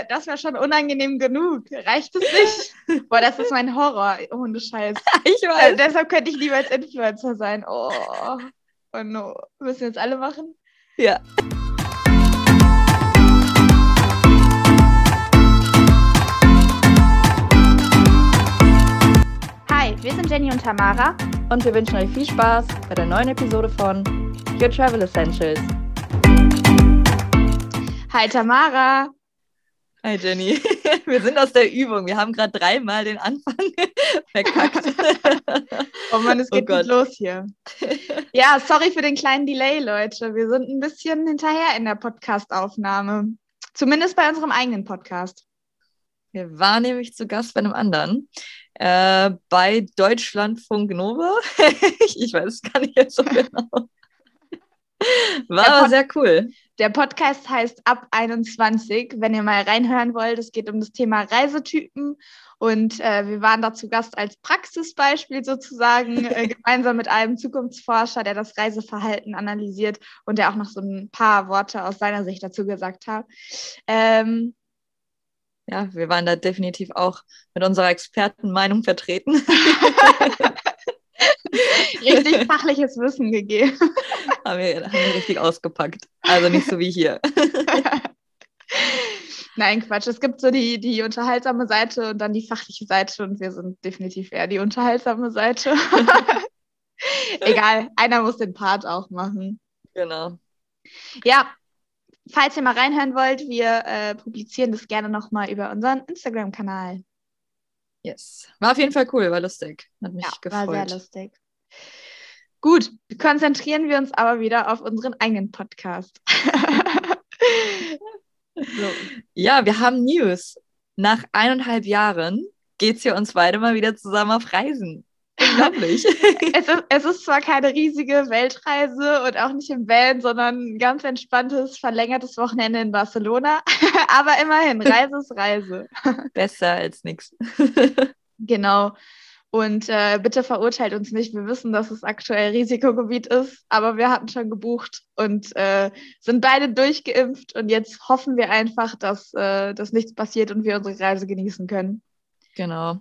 äh, das wäre schon unangenehm genug. Reicht es nicht? Boah, das ist mein Horror, ohne Scheiß. Ich weiß. Äh, deshalb könnte ich lieber als Influencer sein. Oh, oh no. Müssen wir jetzt alle machen? Ja. Hi, wir sind Jenny und Tamara. Und wir wünschen euch viel Spaß bei der neuen Episode von Your Travel Essentials. Hi Tamara. Hi Jenny. Wir sind aus der Übung. Wir haben gerade dreimal den Anfang verkackt. Oh Mann, es Oh geht Gott. gut los hier. Ja, sorry für den kleinen Delay, Leute. Wir sind ein bisschen hinterher in der Podcast-Aufnahme. Zumindest bei unserem eigenen Podcast. Wir waren nämlich zu Gast bei einem anderen. Äh, bei Deutschlandfunk Nova. ich weiß es gar nicht jetzt so genau. War aber sehr cool. Der Podcast heißt Ab 21. Wenn ihr mal reinhören wollt, es geht um das Thema Reisetypen. Und äh, wir waren da zu Gast als Praxisbeispiel sozusagen, äh, gemeinsam mit einem Zukunftsforscher, der das Reiseverhalten analysiert und der auch noch so ein paar Worte aus seiner Sicht dazu gesagt hat. Ähm, Ja, wir waren da definitiv auch mit unserer Expertenmeinung vertreten. richtig fachliches Wissen gegeben. haben, wir, haben wir richtig ausgepackt. Also nicht so wie hier. Nein, Quatsch. Es gibt so die, die unterhaltsame Seite und dann die fachliche Seite und wir sind definitiv eher die unterhaltsame Seite. Egal, einer muss den Part auch machen. Genau. Ja, falls ihr mal reinhören wollt, wir äh, publizieren das gerne nochmal über unseren Instagram-Kanal. Yes. War auf jeden Fall cool, war lustig. Hat mich Ja, gefreut. war sehr lustig. Gut, konzentrieren wir uns aber wieder auf unseren eigenen Podcast. so. Ja, wir haben News. Nach eineinhalb Jahren geht es ja uns beide mal wieder zusammen auf Reisen. Unglaublich. es, ist, es ist zwar keine riesige Weltreise und auch nicht im Van, sondern ein ganz entspanntes, verlängertes Wochenende in Barcelona. aber immerhin, Reise ist Reise. Besser als nichts. Genau. Und äh, bitte verurteilt uns nicht. Wir wissen, dass es aktuell Risikogebiet ist, aber wir hatten schon gebucht und äh, sind beide durchgeimpft. Und jetzt hoffen wir einfach, dass, äh, dass nichts passiert und wir unsere Reise genießen können. Genau.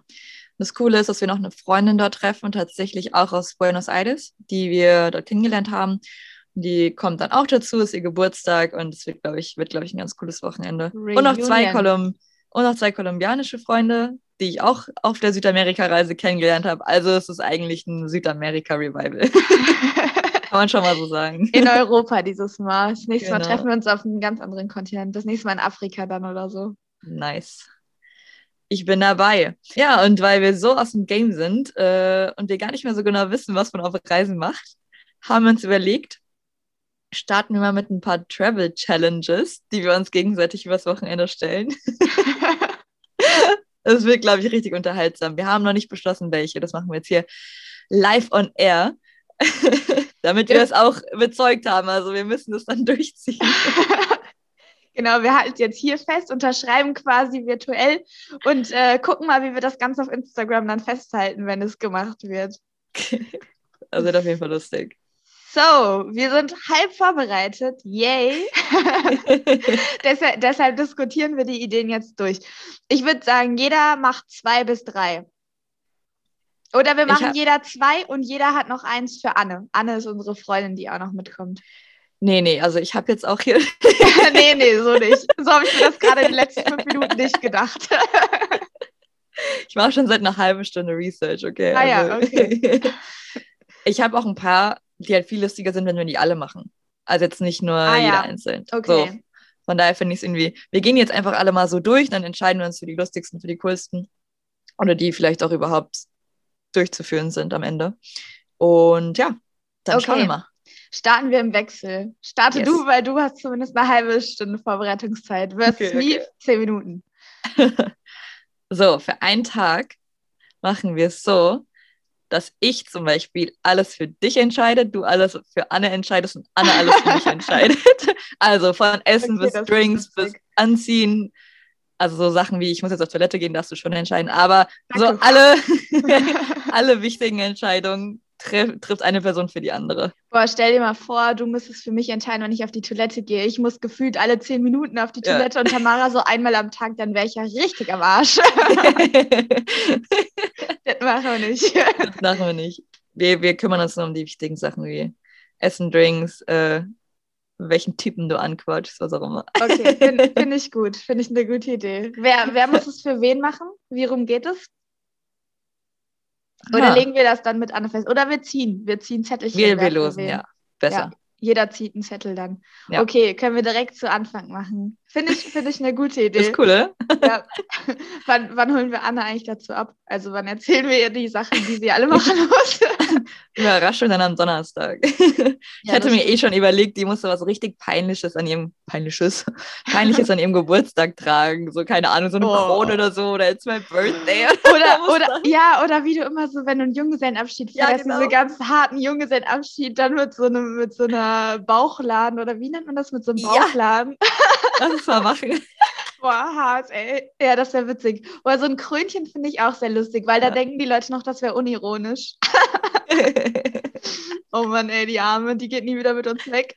Das Coole ist, dass wir noch eine Freundin dort treffen, tatsächlich auch aus Buenos Aires, die wir dort kennengelernt haben. Die kommt dann auch dazu, ist ihr Geburtstag und es wird, glaube ich, wird, glaube ich, ein ganz cooles Wochenende. Und noch zwei Reunion. Kolum und noch zwei kolumbianische Freunde, die ich auch auf der Südamerika-Reise kennengelernt habe. Also es ist eigentlich ein Südamerika-Revival. Kann man schon mal so sagen. In Europa dieses Mal. Das nächste Mal Genau. treffen wir uns auf einem ganz anderen Kontinent. Das nächste Mal in Afrika dann oder so. Nice. Ich bin dabei. Ja, und weil wir so aus dem Game sind äh, und wir gar nicht mehr so genau wissen, was man auf Reisen macht, haben wir uns überlegt, starten wir mal mit ein paar Travel Challenges, die wir uns gegenseitig übers Wochenende stellen. Das wird, glaube ich, richtig unterhaltsam. Wir haben noch nicht beschlossen, welche. Das machen wir jetzt hier live on air, damit wir Ja. es auch bezeugt haben. Also wir müssen es dann durchziehen. genau, wir halten es jetzt hier fest, unterschreiben quasi virtuell und äh, gucken mal, wie wir das Ganze auf Instagram dann festhalten, wenn es gemacht wird. Das wird auf jeden Fall lustig. So, wir sind halb vorbereitet. Yay! deshalb, deshalb diskutieren wir die Ideen jetzt durch. Ich würde sagen, jeder macht zwei bis drei. Oder wir machen hab- jeder zwei und jeder hat noch eins für Anne. Anne ist unsere Freundin, die auch noch mitkommt. Nee, nee, also ich habe jetzt auch hier. nee, nee, so nicht. So habe ich mir das gerade in den letzten fünf Minuten nicht gedacht. Ich mache schon seit einer halben Stunde Research, okay? Ah ja, okay. Ich habe auch ein paar, die halt viel lustiger sind, wenn wir die alle machen. Also jetzt nicht nur Ah, jeder ja. einzeln. Okay. So. Von daher finde ich es irgendwie, wir gehen jetzt einfach alle mal so durch, dann entscheiden wir uns für die lustigsten, für die coolsten. Oder die vielleicht auch überhaupt durchzuführen sind am Ende. Und ja, dann Okay. schauen wir mal. Starten wir im Wechsel. Starte Yes. du, weil du hast zumindest eine halbe Stunde Vorbereitungszeit. Versus Okay, okay. zehn Minuten. So, für einen Tag machen wir es so, dass ich zum Beispiel alles für dich entscheide, du alles für Anne entscheidest und Anne alles für mich entscheidet. Also von Essen Okay, bis Drinks bis. Anziehen. Also so Sachen wie, ich muss jetzt auf Toilette gehen, darfst du schon entscheiden. Aber so Danke. alle, alle wichtigen Entscheidungen trifft eine Person für die andere. Boah, stell dir mal vor, du müsstest für mich entscheiden, wenn ich auf die Toilette gehe. Ich muss gefühlt alle zehn Minuten auf die Ja. Toilette und Tamara so einmal am Tag, dann wäre ich ja richtig am Arsch. das machen wir nicht. das machen wir nicht. Wir, wir kümmern uns nur um die wichtigen Sachen wie Essen, Drinks, äh, welchen Typen du anquatschst, was auch immer. Okay, finde find ich gut. Finde ich eine gute Idee. Wer, wer muss es für wen machen? Wie rum geht es? Oder Ah, legen wir das dann mit Anne fest? Oder wir ziehen. Wir ziehen Zettelchen. wir, wir losen, ja. Besser. Ja, jeder zieht einen Zettel dann. Ja. Okay, können wir direkt zu Anfang machen. Finde ich, find ich eine gute Idee. Ist cool, oder? Ja. wann, wann holen wir Anne eigentlich dazu ab? Also wann erzählen wir ihr die Sachen, die sie alle machen muss? Überraschung dann am Donnerstag. Ich hatte mir eh schon überlegt, die musste was richtig Peinliches an ihrem, Peinliches, Peinliches an ihrem Geburtstag tragen. So, keine Ahnung, so eine Oh. Krone oder so, oder it's my birthday. Oder, oder, ja, oder wie du immer so, wenn du einen Junggesellenabschied Ja, feierst, genau. diese ganz harten Junggesellenabschied, dann mit so einem, mit so einer Bauchladen oder wie nennt man das mit so einem Ja. Bauchladen? Lass mal machen. Boah, hart, ey. Ja, das wäre witzig. Oder so ein Krönchen finde ich auch sehr lustig, weil da Ja. denken die Leute noch, das wäre unironisch. Oh Mann, ey, die Arme, die geht nie wieder mit uns weg.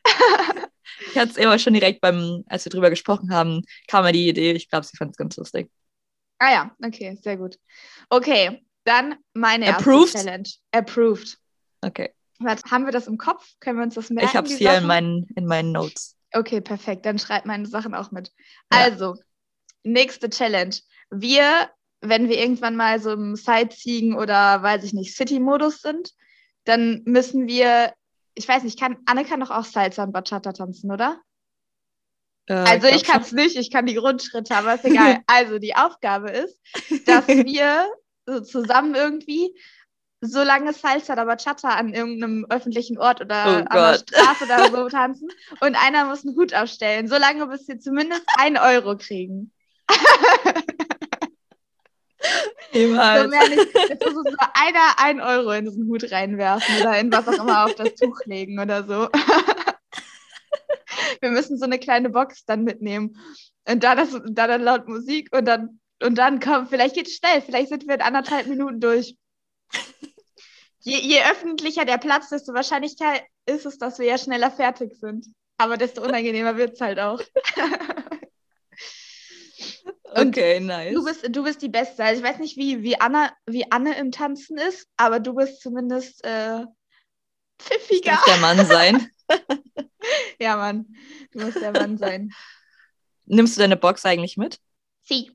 Ich hatte es aber schon direkt beim, als wir drüber gesprochen haben, kam mir die Idee. Ich glaube, sie fand es ganz lustig. Ah ja, okay, sehr gut. Okay, dann meine erste Approved? Challenge. Approved. Okay. Was, haben wir das im Kopf? Können wir uns das merken? ich habe es hier in meinen, in meinen Notes. Okay, perfekt. Dann schreibt meine Sachen auch mit. Ja. Also, nächste Challenge. Wir, wenn wir irgendwann mal so im Sightseeing oder weiß ich nicht, City-Modus sind, dann müssen wir, ich weiß nicht, kann, Anne kann doch auch Salsa und Bachata tanzen, oder? Äh, Also ich kann es nicht, ich kann die Grundschritte, aber ist egal. Also die Aufgabe ist, dass wir so zusammen irgendwie so lange Salsa oder Bachata an irgendeinem öffentlichen Ort oder Oh an der Gott. Straße oder so tanzen und einer muss einen Hut aufstellen, so lange bis wir zumindest einen Euro kriegen. Niemals. So mehr nicht. Jetzt muss nur einer einen Euro in diesen Hut reinwerfen oder in was auch immer auf das Tuch legen oder so. Wir müssen so eine kleine Box dann mitnehmen. Und da, das, da dann laut Musik und dann, und dann kommt, vielleicht geht es schnell, vielleicht sind wir in anderthalb Minuten durch. Je, je öffentlicher der Platz, desto wahrscheinlicher ist es, dass wir ja schneller fertig sind. Aber desto unangenehmer wird es halt auch. Okay, nice. Du bist, du bist die Beste. Also ich weiß nicht, wie, wie, Anna, wie Anne im Tanzen ist, aber du bist zumindest äh, pfiffiger. Darf der Mann sein. Ja, Mann. Du musst der Mann sein. Nimmst du deine Box eigentlich mit? Sie.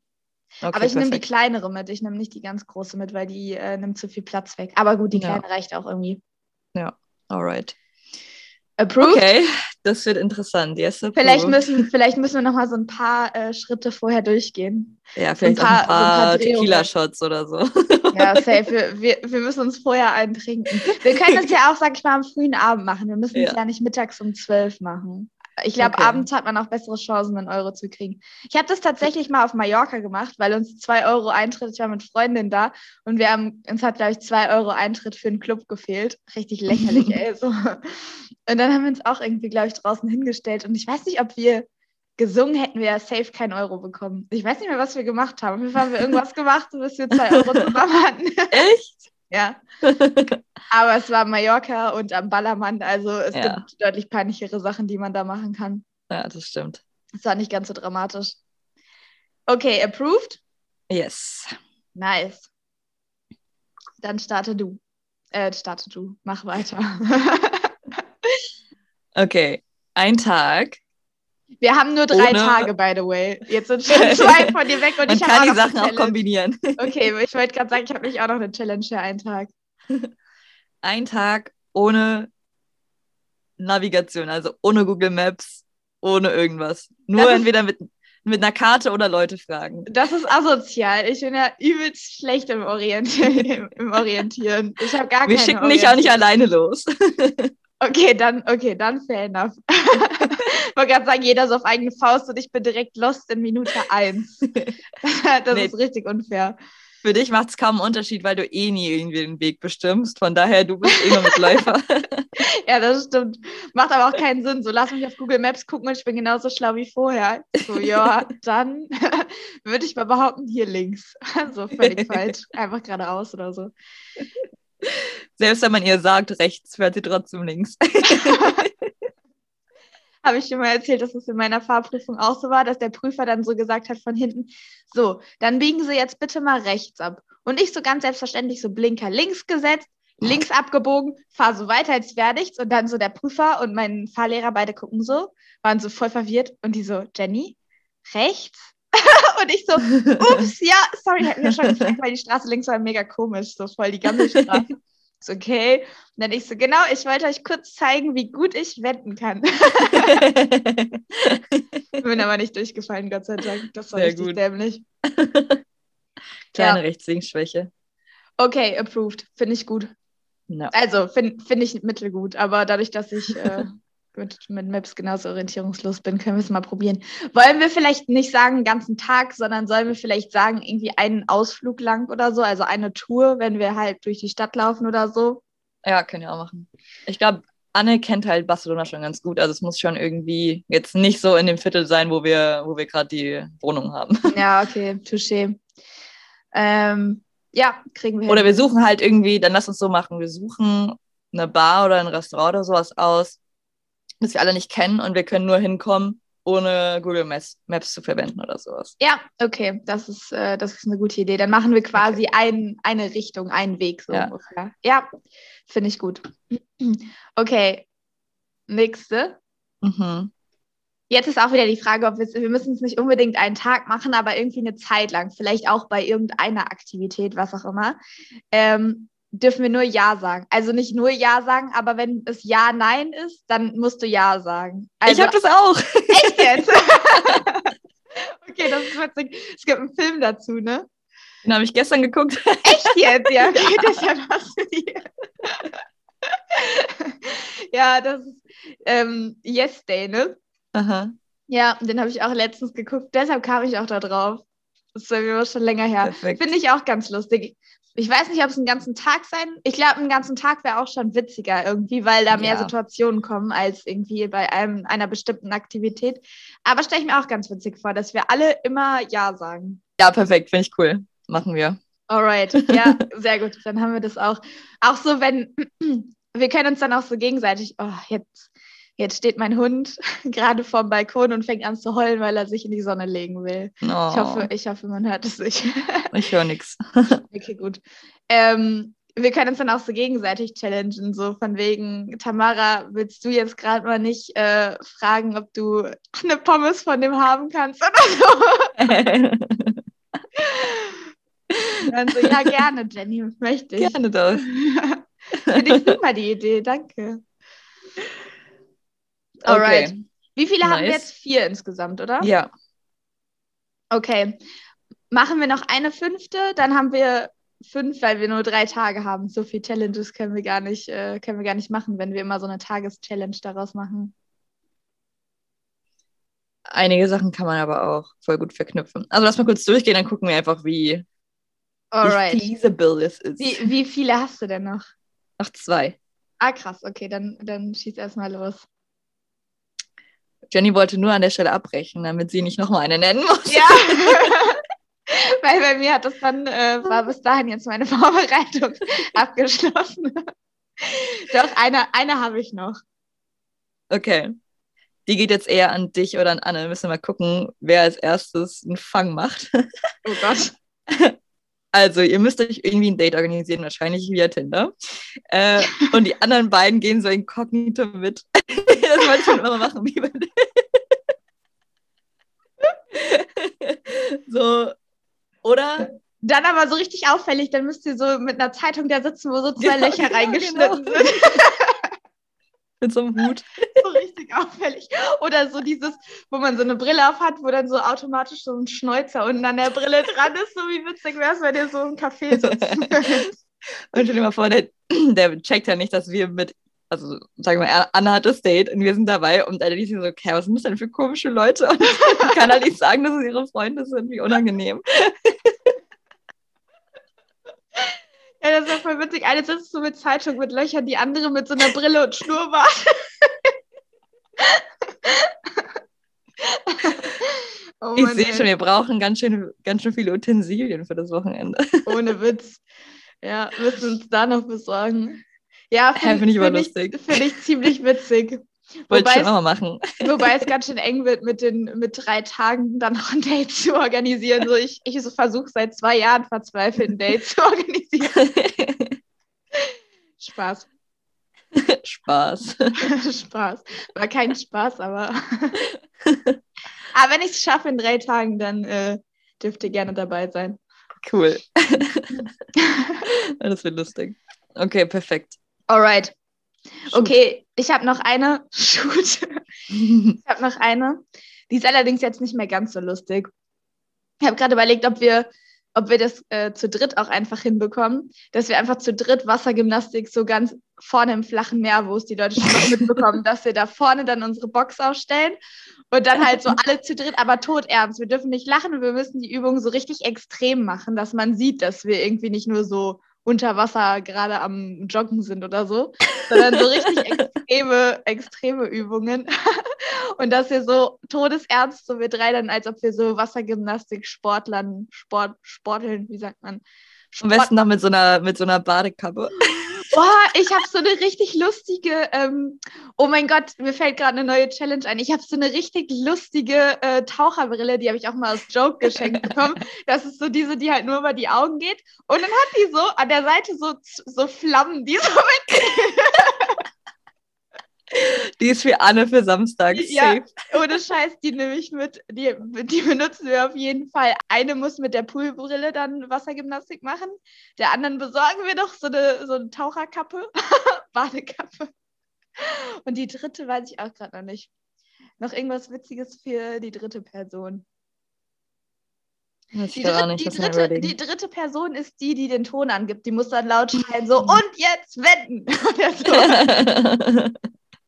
Okay, aber ich nehme die kleinere mit. Ich nehme nicht die ganz große mit, weil die äh, nimmt zu viel Platz weg. Aber gut, die Ja. kleine reicht auch irgendwie. Alright. Approved? Okay, das wird interessant. Yes, Vielleicht müssen, vielleicht müssen wir noch mal so ein paar äh, Schritte vorher durchgehen. Ja, vielleicht paar- ein so ein paar paar Drehungen. Tequila-Shots oder so. Ja, safe. Wir, wir, wir müssen uns vorher einen trinken. Wir können es ja auch, sag ich mal, am frühen Abend machen. Wir müssen es Ja. ja nicht mittags um zwölf machen. Ich glaube, Okay. abends hat man auch bessere Chancen, einen Euro zu kriegen. Ich habe das tatsächlich mal auf Mallorca gemacht, weil uns zwei Euro Eintritt, ich war mit Freundin da und wir haben, uns hat, glaube ich, zwei Euro Eintritt für einen Club gefehlt. Richtig lächerlich, ey. So. Und dann haben wir uns auch irgendwie, glaube ich, draußen hingestellt. Und ich weiß nicht, ob wir gesungen hätten, wir ja safe keinen Euro bekommen. Ich weiß nicht mehr, was wir gemacht haben. Auf jeden Fall haben wir irgendwas gemacht, bis wir zwei Euro zusammen hatten. Echt? Ja. Aber es war Mallorca und am Ballermann, also es Ja. gibt deutlich peinlichere Sachen, die man da machen kann. Ja, das stimmt. Es war nicht ganz so dramatisch. Okay, approved? Yes. Nice. Dann starte du. Äh, starte du. Mach weiter. Okay. Ein Tag. Wir haben nur drei Ohne- Tage, by the way. Jetzt sind schon zwei von dir weg und Man ich habe kann die Sachen auch kombinieren. Okay, ich wollte gerade sagen, ich habe nicht auch noch eine Challenge für einen Tag. Ein Tag ohne Navigation, also ohne Google Maps, ohne irgendwas. Nur Das entweder mit, mit einer Karte oder Leute fragen. Das ist asozial. Ich bin ja übelst schlecht im Orientieren. Im Orientieren. Ich habe gar Wir schicken dich auch nicht alleine los. Okay, dann, okay, dann fair enough. ich wollte gerade sagen, jeder so auf eigene Faust und ich bin direkt lost in Minute eins. das Nee. ist richtig unfair. Für dich macht es kaum einen Unterschied, weil du eh nie irgendwie den Weg bestimmst. Von daher, du bist eh nur Mitläufer. Ja, das stimmt. Macht aber auch keinen Sinn. So, lass mich auf Google Maps gucken und ich bin genauso schlau wie vorher. So, ja, dann würde ich mal behaupten, hier links. So, völlig falsch. Einfach geradeaus oder so. Selbst wenn man ihr sagt, rechts, fährt sie trotzdem links. Habe ich schon mal erzählt, dass es in meiner Fahrprüfung auch so war, dass der Prüfer dann so gesagt hat von hinten, so, dann biegen Sie jetzt bitte mal rechts ab. Und ich so ganz selbstverständlich so Blinker links gesetzt, links abgebogen, fahr so weiter, als wäre nichts. Und dann so der Prüfer und mein Fahrlehrer beide gucken so, waren so voll verwirrt. Und die so, Jenny, rechts? und ich so, ups, ja, sorry, hätten wir schon gesagt, weil die Straße links war mega komisch, so voll die Gammelstraße. Ist okay. Und dann ich so, genau, ich wollte euch kurz zeigen, wie gut ich wenden kann. Bin aber nicht durchgefallen, Gott sei Dank. Das war Sehr richtig gut. dämlich. Kleine Ja. Rechts-Links-Schwäche. Okay, approved. Finde ich gut. Ja. Also, finde find ich mittelgut, aber dadurch, dass ich äh, mit, mit Maps genauso orientierungslos bin, können wir es mal probieren. Wollen wir vielleicht nicht sagen, den ganzen Tag, sondern sollen wir vielleicht sagen, irgendwie einen Ausflug lang oder so, also eine Tour, wenn wir halt durch die Stadt laufen oder so? ja, können wir auch machen. Ich glaube, Anne kennt halt Barcelona schon ganz gut. Also es muss schon irgendwie jetzt nicht so in dem Viertel sein, wo wir, wo wir gerade die Wohnung haben. Ja, okay, touché. Ähm, ja, kriegen wir Oder hin. wir suchen halt irgendwie, dann lass uns so machen, wir suchen eine Bar oder ein Restaurant oder sowas aus, das wir alle nicht kennen und wir können nur hinkommen, ohne Google Maps, Maps zu verwenden oder sowas. Ja, okay, das ist, äh, das ist eine gute Idee. Dann machen wir quasi ein, eine Richtung, einen Weg so Ja. ungefähr. Ja, finde ich gut. Okay, nächste. Mhm. Jetzt ist auch wieder die Frage, ob wir, wir müssen es nicht unbedingt einen Tag machen, aber irgendwie eine Zeit lang, vielleicht auch bei irgendeiner Aktivität, was auch immer, ähm, dürfen wir nur Ja sagen. Also nicht nur Ja sagen, aber wenn es Ja, Nein ist, dann musst du Ja sagen. Also, ich habe das auch. echt jetzt? okay, das ist witzig. Es gibt einen Film dazu, ne? Den habe ich gestern geguckt. Echt jetzt? Ja, okay, das ist ja faszinierend. ja, das ist ähm, Yes Day, ne? Aha. Ja, den habe ich auch letztens geguckt. Deshalb kam ich auch da drauf. Das ist schon länger her. Finde ich auch ganz lustig. Ich weiß nicht, ob es einen ganzen Tag sein. Ich glaube, einen ganzen Tag wäre auch schon witziger irgendwie, weil da mehr Ja. Situationen kommen als irgendwie bei einem, einer bestimmten Aktivität. Aber stelle ich mir auch ganz witzig vor, dass wir alle immer Ja sagen. Ja, perfekt, finde ich cool. Machen wir. Alright, ja, sehr gut. Dann haben wir das auch. Auch so, wenn wir können uns dann auch so gegenseitig, oh, jetzt, jetzt steht mein Hund gerade vorm Balkon und fängt an zu heulen, weil er sich in die Sonne legen will. Oh, Ich hoffe, ich hoffe, man hört es nicht. ich höre nichts. okay, gut. Ähm, wir können uns dann auch so gegenseitig challengen, so von wegen, Tamara, willst du jetzt gerade mal nicht äh, fragen, ob du eine Pommes von dem haben kannst oder so? Dann so, ja, gerne, Jenny, möchte ich. Gerne doch. Finde ich super die Idee, danke. Alright. Okay. Wie viele haben wir Nice. jetzt? Vier insgesamt, oder? Ja. Okay. Machen wir noch eine fünfte, dann haben wir fünf, weil wir nur drei Tage haben. So viel Challenges können wir gar nicht, äh, können wir gar nicht machen, wenn wir immer so eine Tageschallenge daraus machen. Einige Sachen kann man aber auch voll gut verknüpfen. Also lass mal kurz durchgehen, dann gucken wir einfach, wie, Alright. wie feasible es ist. Wie, wie viele hast du denn noch? Ach, zwei. Ah, krass, okay, dann, dann schieß erstmal los. Jenny wollte nur an der Stelle abbrechen, damit sie nicht nochmal eine nennen muss. Ja. Weil bei mir hat das dann, äh, war bis dahin jetzt meine Vorbereitung abgeschlossen. Doch, eine, eine habe ich noch. Okay. Die geht jetzt eher an dich oder an Anne. Wir müssen mal gucken, wer als erstes einen Fang macht. Oh Gott. Also, ihr müsst euch irgendwie ein Date organisieren, wahrscheinlich via Tinder. Äh, und die anderen beiden gehen so inkognito mit. Das wollte ich schon immer machen. Wie so. Oder? Dann aber so richtig auffällig, dann müsst ihr so mit einer Zeitung da sitzen, wo so zwei Ja, Löcher genau, reingeschnitten genau. sind. Mit so einem Hut. so richtig auffällig. Oder so dieses, wo man so eine Brille auf hat, wo dann so automatisch so ein Schnäuzer unten an der Brille dran ist. So wie witzig wäre es, wenn ihr so im Café sitzt. Und stell dir mal vor, der, der checkt ja nicht, dass wir mit, also sagen wir mal, Anna hat das Date und wir sind dabei und er liest sich so, okay, was sind das denn für komische Leute? Und kann halt nicht sagen, dass es ihre Freunde sind, wie unangenehm. ja, das ist ja voll witzig. Eine sitzt so mit Zeitung mit Löchern, die andere mit so einer Brille und Schnurrbart. oh Ich sehe schon, wir brauchen ganz schön, ganz schön viele Utensilien für das Wochenende. Ohne Witz. Ja, müssen uns da noch besorgen. Ja, finde find ich find lustig. Finde ich ziemlich witzig. Wollte ich schon immer machen. wobei es ganz schön eng wird, mit, den, mit drei Tagen dann noch ein Date zu organisieren. So, ich ich so versuche seit zwei Jahren verzweifelt ein Date zu organisieren. Spaß. Spaß. Spaß. War kein Spaß, aber. aber wenn ich es schaffe in drei Tagen, dann äh, dürft ihr gerne dabei sein. Cool. das wird lustig. Okay, perfekt. Alright. Shoot. Okay, ich habe noch eine. Shoot. Ich habe noch eine. Die ist allerdings jetzt nicht mehr ganz so lustig. Ich habe gerade überlegt, ob wir, ob wir das äh, zu dritt auch einfach hinbekommen, dass wir einfach zu dritt Wassergymnastik so ganz vorne im flachen Meer, wo es die Leute schon noch mitbekommen, dass wir da vorne dann unsere Box aufstellen und dann halt so alle zu dritt, aber todernst. Wir dürfen nicht lachen und wir müssen die Übung so richtig extrem machen, dass man sieht, dass wir irgendwie nicht nur so unter Wasser gerade am Joggen sind oder so, sondern so richtig extreme, extreme Übungen. Und dass wir so todesernst, so wir drei dann, als ob wir so Wassergymnastik-Sportlern, Sport, Sporteln, wie sagt man? Am besten noch mit so einer, mit so einer Badekappe. Boah, ich habe so eine richtig lustige, ähm, oh mein Gott, mir fällt gerade eine neue Challenge ein. Ich habe so eine richtig lustige äh, Taucherbrille, die habe ich auch mal als Joke geschenkt bekommen. Das ist so diese, die halt nur über die Augen geht. Und dann hat die so an der Seite so, so Flammen, die so mit. Die ist für Anne für Samstag. Ja, Safe. Ohne Scheiß, die nehme ich mit. Die, die benutzen wir auf jeden Fall. Eine muss mit der Poolbrille dann Wassergymnastik machen. Der anderen besorgen wir doch so eine, so eine Taucherkappe, Badekappe. Und die dritte weiß ich auch gerade noch nicht. Noch irgendwas Witziges für die dritte Person. Die, dritt, nicht, die, dritte, die dritte Person ist die, die den Ton angibt. Die muss dann laut schreien, so und jetzt wetten.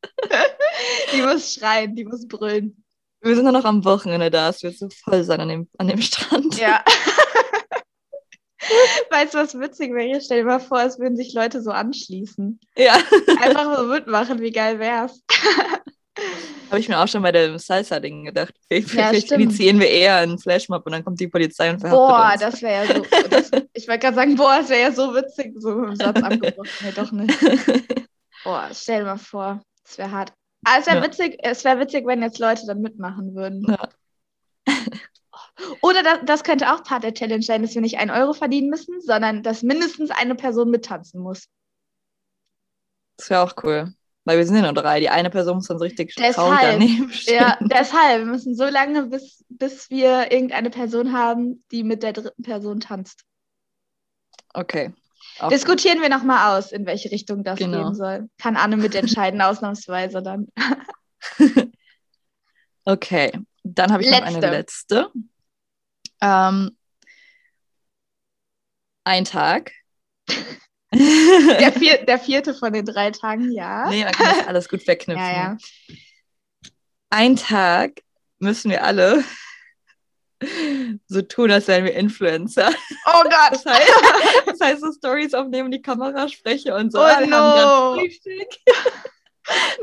Die muss schreien, die muss brüllen. Wir sind nur noch am Wochenende da. Es wird so voll sein an dem, an dem Strand. Ja. weißt du, was witzig wäre? Stell dir mal vor, es würden sich Leute so anschließen. Ja. Einfach so mitmachen, wie geil wär's. Habe ich mir auch schon bei dem Salsa-Ding gedacht. Vielleicht, Ja, vielleicht initiieren wir eher einen Flashmob und dann kommt die Polizei und verhaftet Boah, uns. das wäre ja so. Das, ich wollte gerade sagen, boah, das wäre ja so witzig. So im Satz abgebrochen. Nee, doch nicht. Boah, stell dir mal vor, das wäre hart. Aber es wäre Ja. witzig, es wäre witzig, wenn jetzt Leute dann mitmachen würden. Ja. Oder das, das könnte auch Part der Challenge sein, dass wir nicht einen Euro verdienen müssen, sondern dass mindestens eine Person mittanzen muss. Das wäre auch cool. Weil wir sind ja nur drei. Die eine Person muss dann so richtig Deshalb, daneben stehen. Ja, deshalb, wir müssen so lange, bis, bis wir irgendeine Person haben, die mit der dritten Person tanzt. Okay. Auch Diskutieren wir nochmal aus, in welche Richtung das Genau. gehen soll. Kann Anne mitentscheiden, ausnahmsweise dann. Okay, dann habe ich noch eine letzte. Ähm, ein Tag. Der, vier, der vierte von den drei Tagen, ja. nee, man kann das alles gut verknüpfen. ja, ja. Ein Tag müssen wir alle so tun, als wären wir Influencer. Oh Gott. Das heißt, das heißt so Stories aufnehmen, die Kamera spreche und so. Oh ah, no.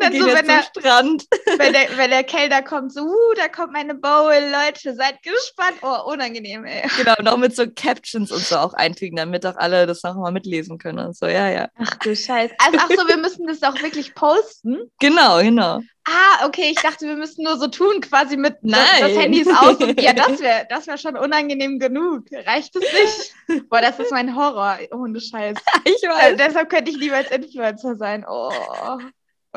Dann so, wenn der, Strand. wenn, der, wenn der Kellner kommt, so, uh, da kommt meine Bowl, Leute, seid gespannt. Oh, unangenehm, ey. Genau, noch mit so Captions und so auch einfügen, damit auch alle das noch mal mitlesen können und so. Ja, ja. Ach du Scheiße. Also, ach so, wir müssen das auch wirklich posten. Genau, genau. Ah, okay, ich dachte, wir müssten nur so tun, quasi mit das, Nein. das Handy ist aus. Und, ja, das wäre das wär schon unangenehm genug. Reicht es nicht? Boah, das ist mein Horror, ohne Scheiß. Ich weiß. deshalb könnte ich lieber als Influencer sein. Oh,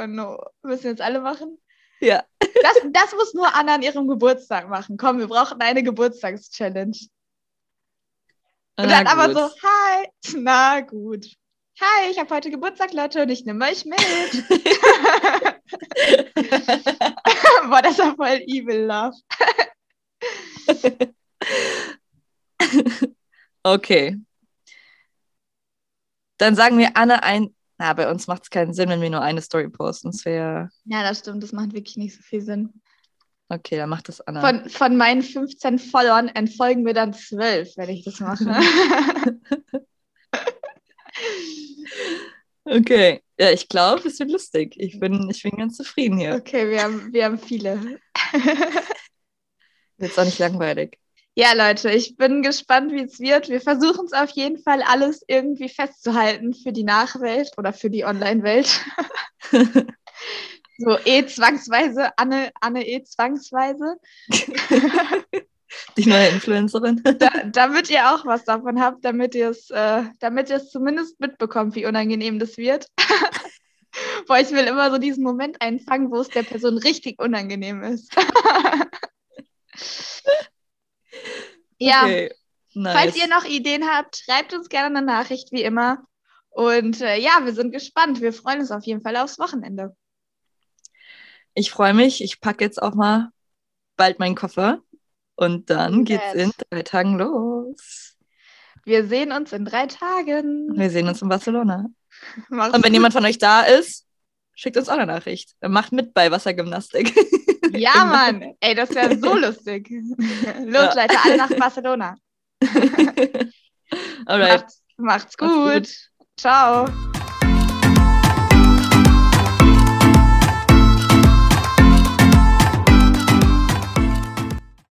no. Müssen jetzt alle machen? Ja. Das, das muss nur Anna an ihrem Geburtstag machen. Komm, wir brauchen eine Geburtstagschallenge. Und dann Na aber gut. so, hi, na gut. Hi, ich habe heute Geburtstag, Leute, und ich nehme euch mit. Boah, das war voll evil love. Okay. Dann sagen wir Anne ein. Na, bei uns macht es keinen Sinn, wenn wir nur eine Story posten. Das wäre. Ja, das stimmt, das macht wirklich nicht so viel Sinn. Okay, dann macht das Anna. Von, von meinen 15 Followern entfolgen mir dann 12, wenn ich das mache. Okay. Ja, ich glaube, es wird lustig. Ich bin, ich bin ganz zufrieden hier. okay, wir haben, wir haben viele. Wird auch nicht langweilig. Ja, Leute, ich bin gespannt, wie es wird. Wir versuchen es auf jeden Fall alles irgendwie festzuhalten für die Nachwelt oder für die Online-Welt. so eh zwangsweise, Anne, Anne eh zwangsweise. Die neue Influencerin. Da, damit ihr auch was davon habt, damit ihr es, äh, damit ihr es zumindest mitbekommt, wie unangenehm das wird. Boah, ich will immer so diesen Moment einfangen, wo es der Person richtig unangenehm ist. ja. Okay. Nice. Falls ihr noch Ideen habt, schreibt uns gerne eine Nachricht, wie immer. Und äh, ja, wir sind gespannt. Wir freuen uns auf jeden Fall aufs Wochenende. Ich freue mich. Ich packe jetzt auch mal bald meinen Koffer. Und dann geht's in drei Tagen los. Wir sehen uns in drei Tagen. Wir sehen uns in Barcelona. Mach's Und wenn gut. jemand von euch da ist, schickt uns auch eine Nachricht. Macht mit bei Wassergymnastik. Ja, Mann. Ey, das wäre so lustig. Los. Leute, alle nach Barcelona. Alright. Macht's, macht's gut. Macht's gut. Ciao.